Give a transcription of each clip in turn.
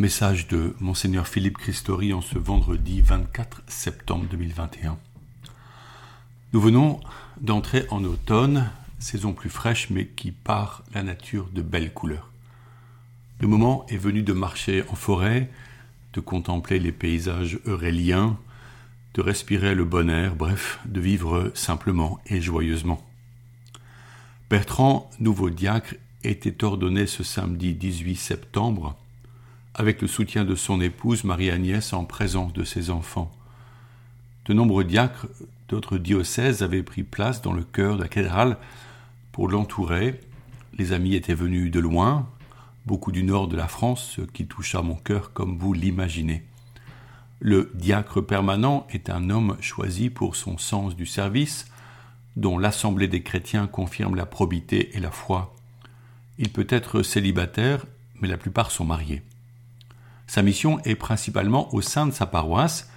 Message de Monseigneur Philippe Christori en ce vendredi 24 septembre 2021. Nous venons d'entrer en automne, saison plus fraîche mais qui part la nature de belles couleurs. Le moment est venu de marcher en forêt, de contempler les paysages euréliens, de respirer le bon air, bref, de vivre simplement et joyeusement. Bertrand, nouveau diacre, était ordonné ce samedi 18 septembre avec le soutien de son épouse Marie-Agnès en présence de ses enfants. De nombreux diacres d'autres diocèses avaient pris place dans le cœur de la cathédrale pour l'entourer. Les amis étaient venus de loin, beaucoup du nord de la France, ce qui toucha mon cœur comme vous l'imaginez. Le diacre permanent est un homme choisi pour son sens du service, dont l'Assemblée des chrétiens confirme la probité et la foi. Il peut être célibataire, mais la plupart sont mariés. Sa mission est principalement au sein de sa paroisse,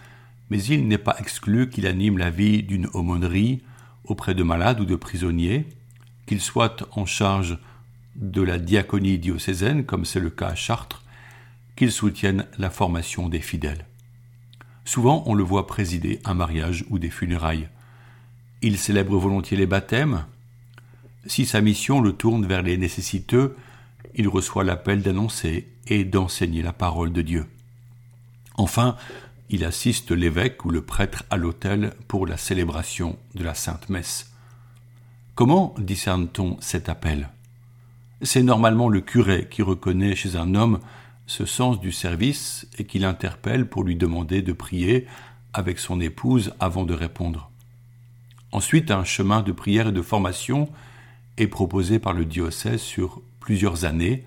mais il n'est pas exclu qu'il anime la vie d'une aumônerie auprès de malades ou de prisonniers, qu'il soit en charge de la diaconie diocésaine, comme c'est le cas à Chartres, qu'il soutienne la formation des fidèles. Souvent, on le voit présider un mariage ou des funérailles. Il célèbre volontiers les baptêmes. Si sa mission le tourne vers les nécessiteux, il reçoit l'appel d'annoncer et d'enseigner la parole de Dieu. Enfin, il assiste l'évêque ou le prêtre à l'autel pour la célébration de la Sainte Messe. Comment discerne-t-on cet appel? C'est normalement le curé qui reconnaît chez un homme ce sens du service et qui l'interpelle pour lui demander de prier avec son épouse avant de répondre. Ensuite, un chemin de prière et de formation est proposé par le diocèse sur plusieurs années,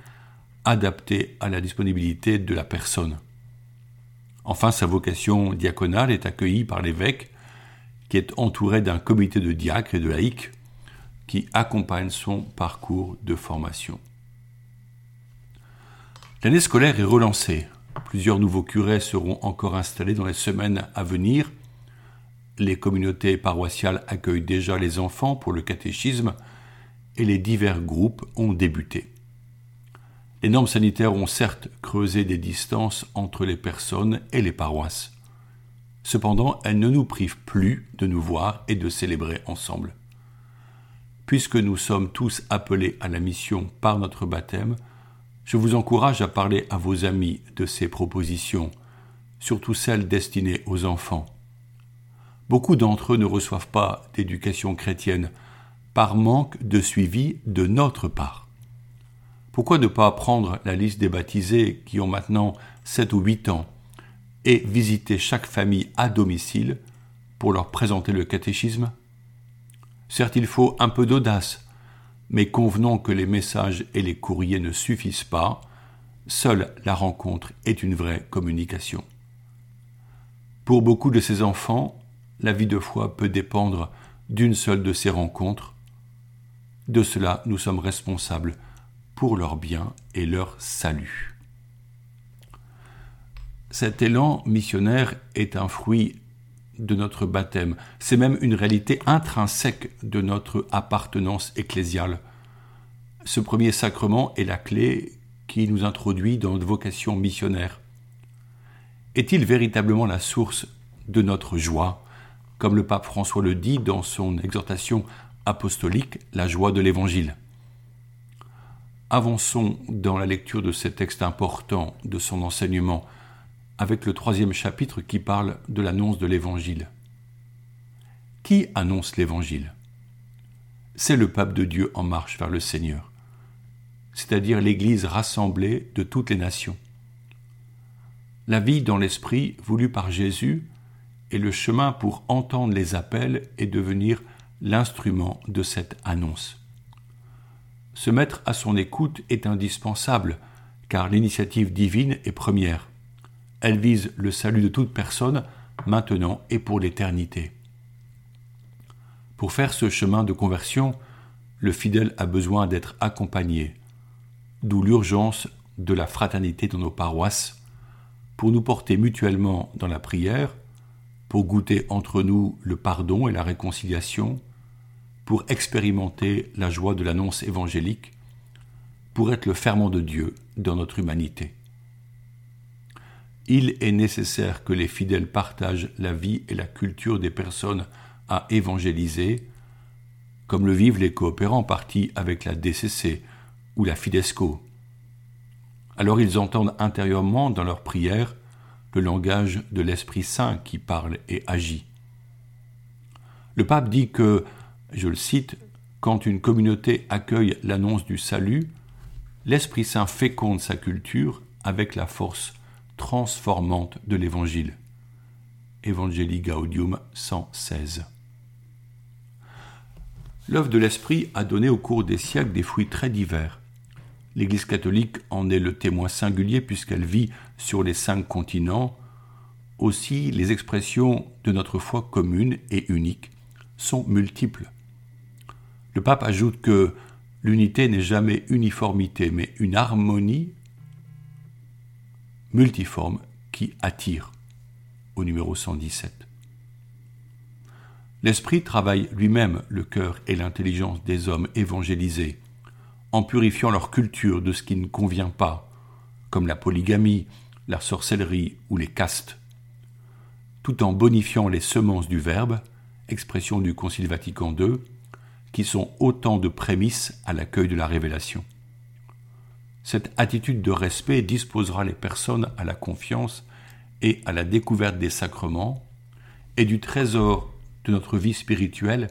adapté à la disponibilité de la personne. Enfin, sa vocation diaconale est accueillie par l'évêque, qui est entouré d'un comité de diacres et de laïcs qui accompagne son parcours de formation. L'année scolaire est relancée. Plusieurs nouveaux curés seront encore installés dans les semaines à venir. Les communautés paroissiales accueillent déjà les enfants pour le catéchisme et les divers groupes ont débuté. Les normes sanitaires ont certes creusé des distances entre les personnes et les paroisses. Cependant, elles ne nous privent plus de nous voir et de célébrer ensemble. Puisque nous sommes tous appelés à la mission par notre baptême, je vous encourage à parler à vos amis de ces propositions, surtout celles destinées aux enfants. Beaucoup d'entre eux ne reçoivent pas d'éducation chrétienne par manque de suivi de notre part. Pourquoi ne pas prendre la liste des baptisés qui ont maintenant 7 ou 8 ans et visiter chaque famille à domicile pour leur présenter le catéchisme? Certes, il faut un peu d'audace, mais convenons que les messages et les courriers ne suffisent pas, seule la rencontre est une vraie communication. Pour beaucoup de ces enfants, la vie de foi peut dépendre d'une seule de ces rencontres. De cela, nous sommes responsables pour leur bien et leur salut. Cet élan missionnaire est un fruit de notre baptême. C'est même une réalité intrinsèque de notre appartenance ecclésiale. Ce premier sacrement est la clé qui nous introduit dans notre vocation missionnaire. Est-il véritablement la source de notre joie, comme le pape François le dit dans son exhortation apostolique, la joie de l'Évangile. Avançons dans la lecture de ces textes importants de son enseignement avec le troisième chapitre qui parle de l'annonce de l'Évangile. Qui annonce l'Évangile? C'est le pape de Dieu en marche vers le Seigneur, c'est-à-dire l'Église rassemblée de toutes les nations. La vie dans l'Esprit voulue par Jésus est le chemin pour entendre les appels et devenir l'instrument de cette annonce. Se mettre à son écoute est indispensable, car l'initiative divine est première. Elle vise le salut de toute personne, maintenant et pour l'éternité. Pour faire ce chemin de conversion, le fidèle a besoin d'être accompagné, d'où l'urgence de la fraternité dans nos paroisses, pour nous porter mutuellement dans la prière, pour goûter entre nous le pardon et la réconciliation, pour expérimenter la joie de l'annonce évangélique, pour être le ferment de Dieu dans notre humanité. il est nécessaire que les fidèles partagent la vie et la culture des personnes à évangéliser, comme le vivent les coopérants partis avec la DCC ou la Fidesco. Alors ils entendent intérieurement dans leur prière le langage de l'Esprit Saint qui parle et agit. Le pape dit que, je le cite, quand une communauté accueille l'annonce du salut, l'Esprit Saint féconde sa culture avec la force transformante de l'Évangile. Evangelii Gaudium 116. L'œuvre de l'Esprit a donné au cours des siècles des fruits très divers. L'Église catholique en est le témoin singulier puisqu'elle vit sur les cinq continents. Aussi, les expressions de notre foi commune et unique sont multiples. Le pape ajoute que l'unité n'est jamais uniformité, mais une harmonie multiforme qui attire au numéro 117. L'Esprit travaille lui-même le cœur et l'intelligence des hommes évangélisés, en purifiant leur culture de ce qui ne convient pas, comme la polygamie, la sorcellerie ou les castes, tout en bonifiant les semences du Verbe, expression du Concile Vatican II, qui sont autant de prémices à l'accueil de la révélation. Cette attitude de respect disposera les personnes à la confiance et à la découverte des sacrements et du trésor de notre vie spirituelle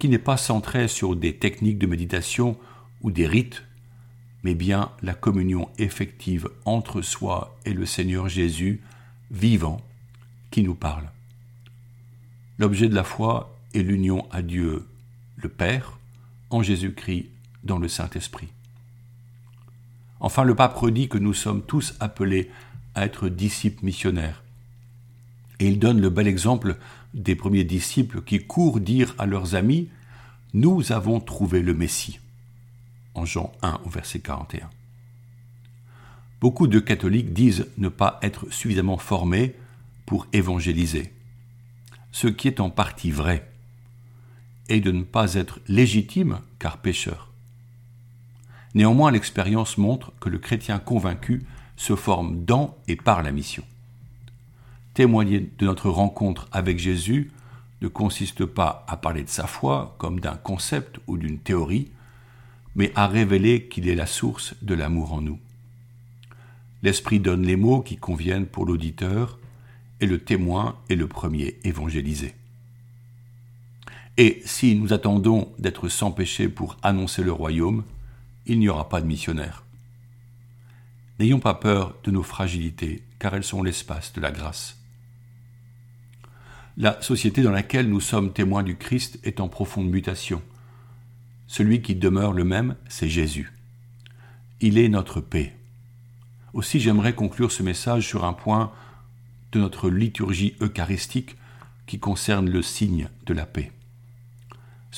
qui n'est pas centré sur des techniques de méditation ou des rites, mais bien la communion effective entre soi et le Seigneur Jésus vivant qui nous parle. L'objet de la foi est l'union à Dieu, Père, en Jésus-Christ, dans le Saint-Esprit. Enfin, le pape redit que nous sommes tous appelés à être disciples missionnaires. Et il donne le bel exemple des premiers disciples qui courent dire à leurs amis Nous avons trouvé le Messie. En Jean 1 au verset 41. Beaucoup de catholiques disent ne pas être suffisamment formés pour évangéliser, ce qui est en partie vrai, et de ne pas être légitimes car pécheurs. Néanmoins, l'expérience montre que le chrétien convaincu se forme dans et par la mission. Témoigner de notre rencontre avec Jésus ne consiste pas à parler de sa foi comme d'un concept ou d'une théorie, mais à révéler qu'il est la source de l'amour en nous. L'Esprit donne les mots qui conviennent pour l'auditeur, et le témoin est le premier évangélisé. Et si nous attendons d'être sans péché pour annoncer le royaume, il n'y aura pas de missionnaires. N'ayons pas peur de nos fragilités, car elles sont l'espace de la grâce. La société dans laquelle nous sommes témoins du Christ est en profonde mutation. Celui qui demeure le même, c'est Jésus. Il est notre paix. Aussi j'aimerais conclure ce message sur un point de notre liturgie eucharistique qui concerne le signe de la paix.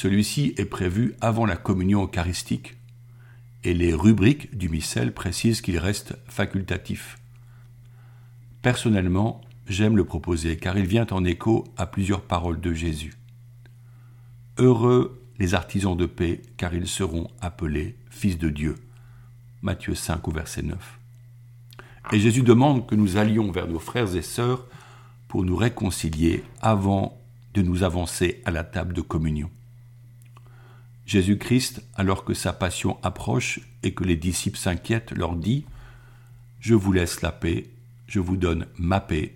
Celui-ci est prévu avant la communion eucharistique et les rubriques du missel précisent qu'il reste facultatif. Personnellement, j'aime le proposer car il vient en écho à plusieurs paroles de Jésus. Heureux les artisans de paix car ils seront appelés fils de Dieu. Matthieu 5 au verset 9. Et Jésus demande que nous allions vers nos frères et sœurs pour nous réconcilier avant de nous avancer à la table de communion. Jésus-Christ, alors que sa passion approche et que les disciples s'inquiètent, leur dit Je vous laisse la paix, je vous donne ma paix.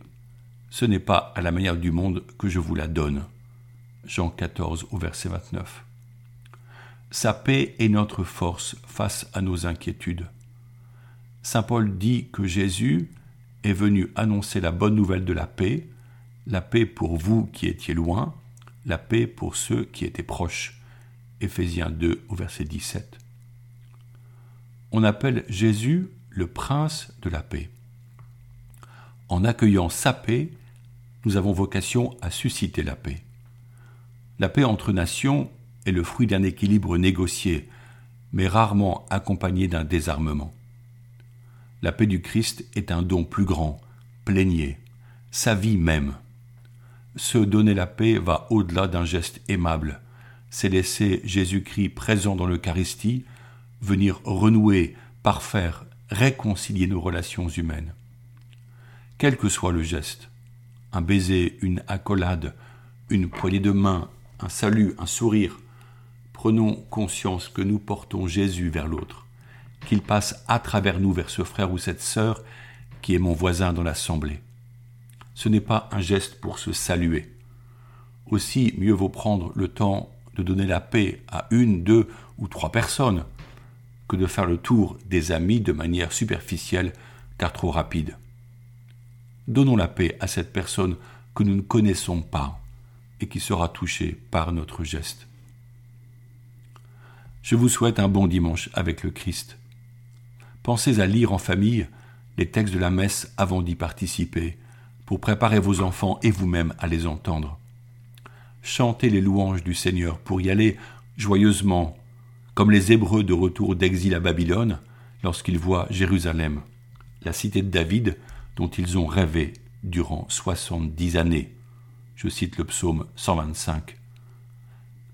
Ce n'est pas à la manière du monde que je vous la donne. Jean 14 au verset 29. Sa paix est notre force face à nos inquiétudes. Saint Paul dit que Jésus est venu annoncer la bonne nouvelle de la paix, la paix pour vous qui étiez loin, la paix pour ceux qui étaient proches. Éphésiens 2 au verset 17. On appelle Jésus le prince de la paix. En accueillant sa paix, nous avons vocation à susciter la paix. La paix entre nations est le fruit d'un équilibre négocié, mais rarement accompagné d'un désarmement. La paix du Christ est un don plus grand, plénier, sa vie même. Se donner la paix va au-delà d'un geste aimable, c'est laisser Jésus-Christ présent dans l'Eucharistie venir renouer, parfaire, réconcilier nos relations humaines. quel que soit le geste, un baiser, une accolade, une poignée de main, un salut, un sourire, prenons conscience que nous portons Jésus vers l'autre, qu'il passe à travers nous vers ce frère ou cette sœur qui est mon voisin dans l'assemblée. Ce n'est pas un geste pour se saluer. Aussi, mieux vaut prendre le temps de donner la paix à une, deux ou trois personnes que de faire le tour des amis de manière superficielle car trop rapide. Donnons la paix à cette personne que nous ne connaissons pas et qui sera touchée par notre geste. Je vous souhaite un bon dimanche avec le Christ. Pensez à lire en famille les textes de la messe avant d'y participer, pour préparer vos enfants et vous-même à les entendre. Chantez les louanges du Seigneur pour y aller joyeusement, comme les Hébreux de retour d'exil à Babylone, lorsqu'ils voient Jérusalem, la cité de David dont ils ont rêvé durant soixante-dix années. Je cite le psaume 125.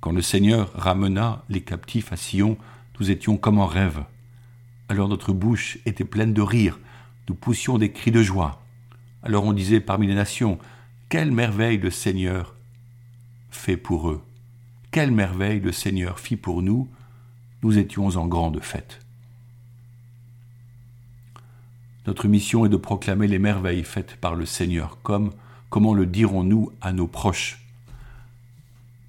Quand le Seigneur ramena les captifs à Sion, nous étions comme en rêve. Alors notre bouche était pleine de rire, nous poussions des cris de joie. Alors on disait parmi les nations, Quelle merveille le Seigneur fait pour eux. Quelle merveille le Seigneur fit pour nous. Nous étions en grande fête. Notre mission est de proclamer les merveilles faites par le Seigneur, comme comment le dirons-nous à nos proches?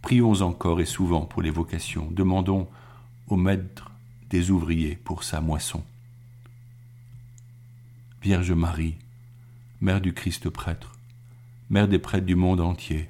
Prions encore et souvent pour les vocations. Demandons au Maître des ouvriers pour sa moisson. Vierge Marie, Mère du Christ prêtre, Mère des prêtres du monde entier,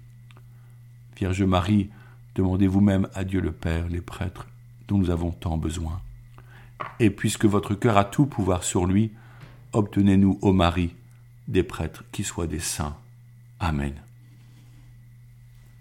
Vierge Marie, demandez vous-même à Dieu le Père les prêtres dont nous avons tant besoin. Et puisque votre cœur a tout pouvoir sur lui, obtenez-nous, ô Marie, des prêtres qui soient des saints. Amen.